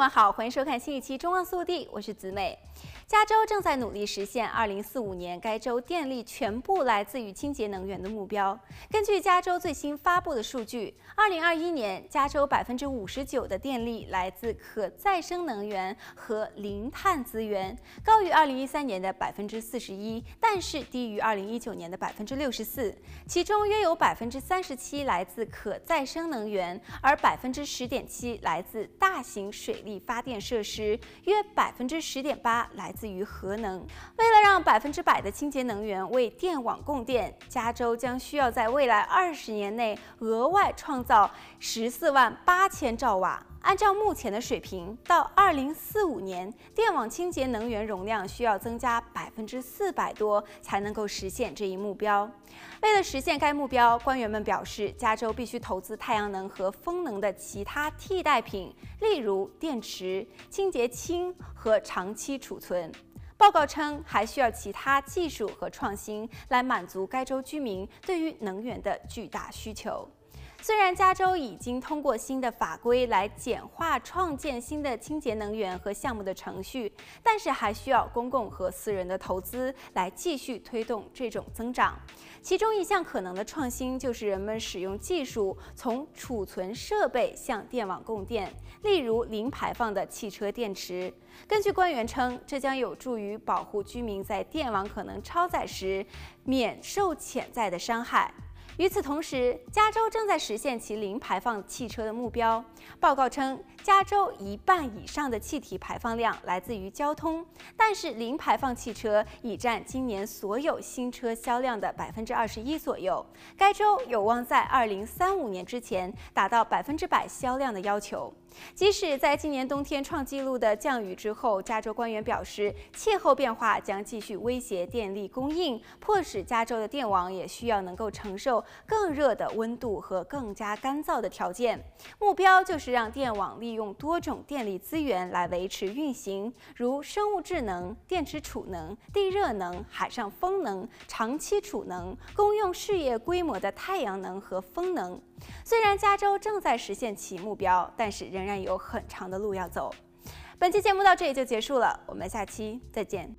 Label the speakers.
Speaker 1: 们好，欢迎收看新一期《中望速递》，我是子美。加州正在努力实现2045年该州电力全部来自于清洁能源的目标。根据加州最新发布的数据，2021年加州59%的电力来自可再生能源和零碳资源，高于2013年的41%，但是低于2019年的64%。其中约有37%来自可再生能源，而10.7%来自大型水利发电设施，约百分之十点八来。自于核能，为了让百分之百的清洁能源为电网供电，加州将需要在未来二十年内额外创造十四万八千兆瓦。按照目前的水平，到二零四五年，电网清洁能源容量需要增加百分之四百多，才能够实现这一目标。为了实现该目标，官员们表示，加州必须投资太阳能和风能的其他替代品，例如电池、清洁氢和长期储存。报告称，还需要其他技术和创新来满足该州居民对于能源的巨大需求。虽然加州已经通过新的法规来简化创建新的清洁能源和项目的程序，但是还需要公共和私人的投资来继续推动这种增长。其中一项可能的创新就是人们使用技术从储存设备向电网供电，例如零排放的汽车电池。根据官员称，这将有助于保护居民在电网可能超载时免受潜在的伤害。与此同时，加州正在实现其零排放汽车的目标。报告称，加州一半以上的气体排放量来自于交通，但是零排放汽车已占今年所有新车销量的百分之二十一左右。该州有望在二零三五年之前达到百分之百销量的要求。即使在今年冬天创纪录的降雨之后，加州官员表示，气候变化将继续威胁电力供应，迫使加州的电网也需要能够承受更热的温度和更加干燥的条件。目标就是让电网利用多种电力资源来维持运行，如生物质能、电池储能、地热能、海上风能、长期储能、公用事业规模的太阳能和风能。虽然加州正在实现其目标，但是仍然有很长的路要走。本期节目到这里就结束了，我们下期再见。